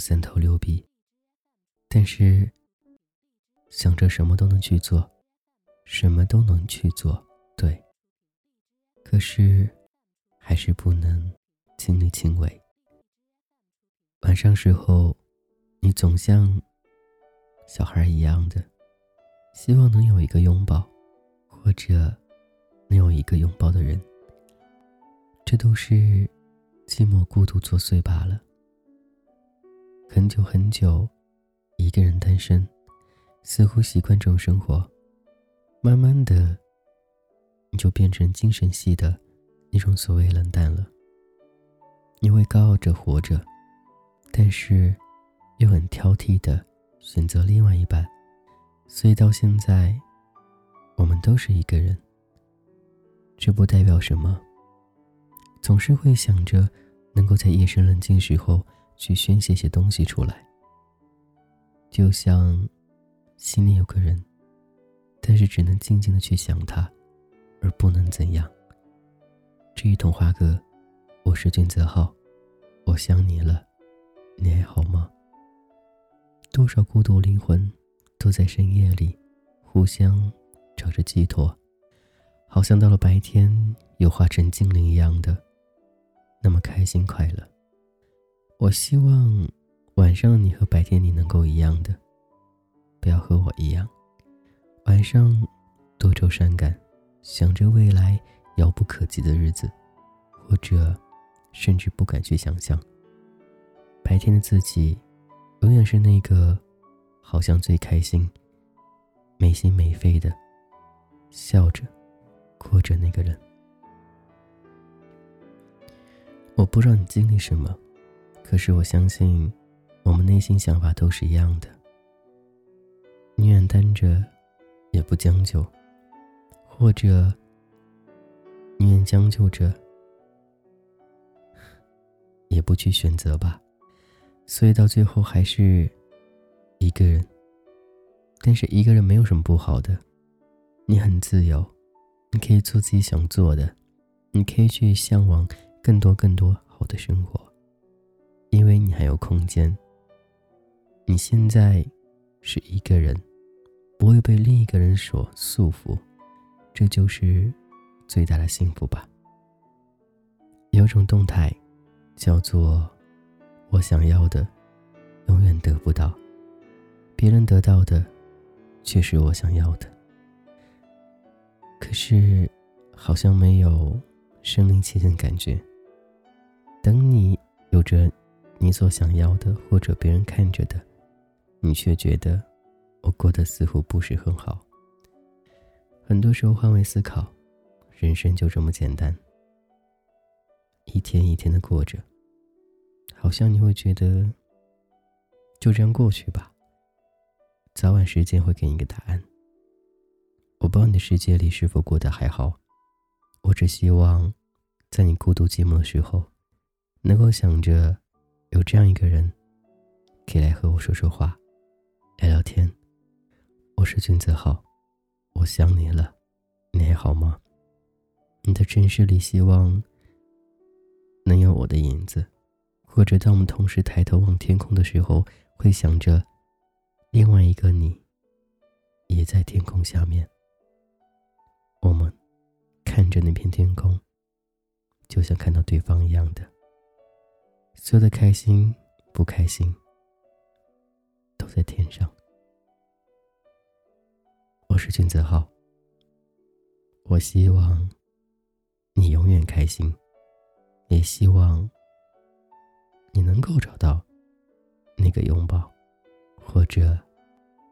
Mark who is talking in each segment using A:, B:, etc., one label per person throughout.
A: 三头六臂，但是想着什么都能去做，什么都能去做，对。可是还是不能亲力亲为。晚上时候，你总像小孩一样的，希望能有一个拥抱，或者能有一个拥抱的人。这都是寂寞孤独作祟罢了。很久很久，一个人单身，似乎习惯这种生活。慢慢的，你就变成精神系的那种所谓冷淡了。你会高傲着活着，但是又很挑剔的选择另外一半。所以到现在，我们都是一个人。这不代表什么。总是会想着，能够在夜深人静时候。去宣泄些东西出来，就像心里有个人，但是只能静静的去想他，而不能怎样。这一童话歌，我是俊泽浩，我想你了，你还好吗？多少孤独灵魂都在深夜里互相找着寄托，好像到了白天又化成精灵一样的，那么开心快乐。我希望晚上你和白天你能够一样的，不要和我一样。晚上多愁善感，想着未来遥不可及的日子，或者甚至不敢去想象。白天的自己，永远是那个好像最开心、没心没肺的，笑着、哭着那个人。我不知道你经历什么。可是我相信，我们内心想法都是一样的。宁愿单着，也不将就；或者宁愿将就着，也不去选择吧。所以到最后还是一个人。但是一个人没有什么不好的，你很自由，你可以做自己想做的，你可以去向往更多更多好的生活。因为你还有空间。你现在是一个人，不会被另一个人所束缚，这就是最大的幸福吧。有种动态，叫做“我想要的，永远得不到；别人得到的，却是我想要的。”可是，好像没有身临其境感觉。等你有着。你所想要的，或者别人看着的，你却觉得我过得似乎不是很好。很多时候换位思考，人生就这么简单，一天一天的过着，好像你会觉得就这样过去吧，早晚时间会给你一个答案。我不知道你的世界里是否过得还好，我只希望在你孤独寂寞的时候，能够想着。有这样一个人，可以来和我说说话，聊聊天。我是君子浩，我想你了，你还好吗？你的城市里，希望能有我的影子，或者当我们同时抬头望天空的时候，会想着另外一个你，也在天空下面。我们看着那片天空，就像看到对方一样的。所有的开心、不开心，都在天上。我是君泽浩。我希望你永远开心，也希望你能够找到那个拥抱，或者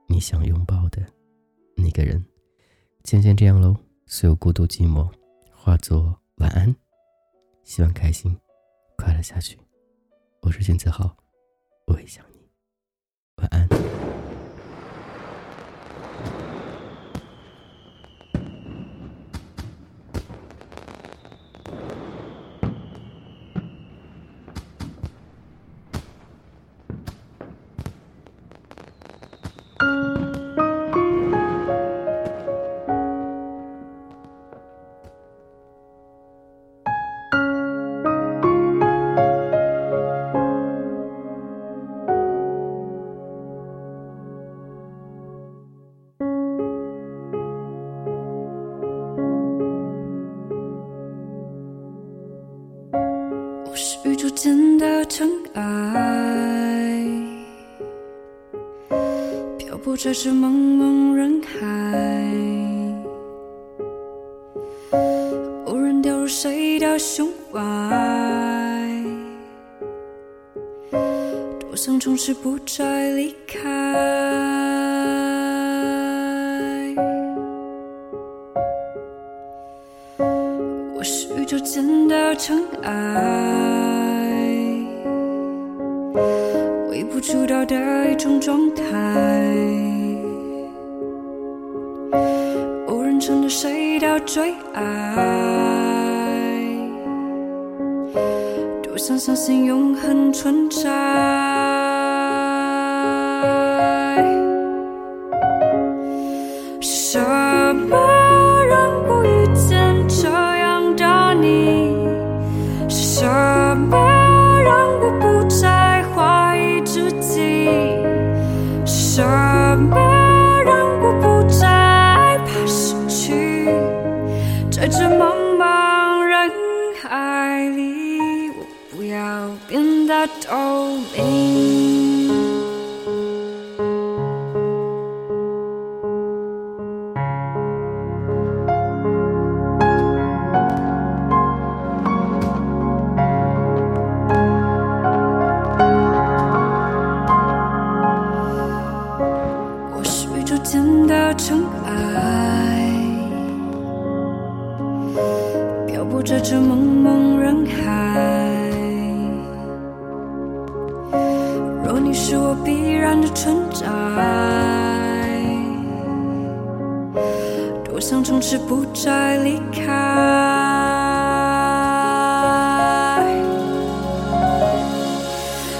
A: 你想拥抱的那个人。今天这样喽，所有孤独寂寞化作晚安。希望开心、快乐下去。我是金子豪，我也想你，晚安。
B: 这是茫茫人海，偶然掉入谁的胸怀，多想从此不再离开。我是宇宙间的尘埃，微不足道的一种状态。成了谁的最爱，多想相信永恒存在。茫茫人海里，我不要变得透明。是我必然的存在，多想从此不再离开。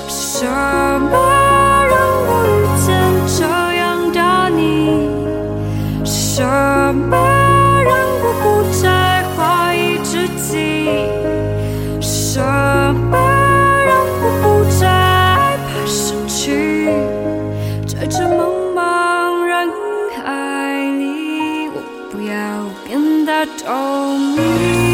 B: 是什么在这茫茫人海里，我不要变得透明。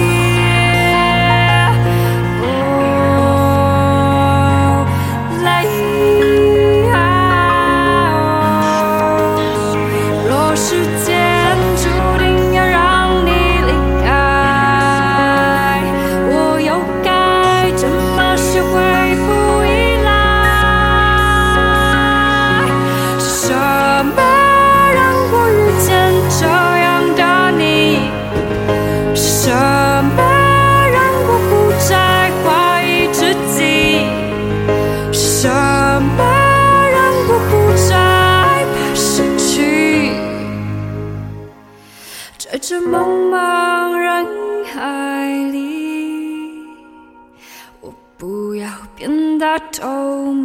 B: oh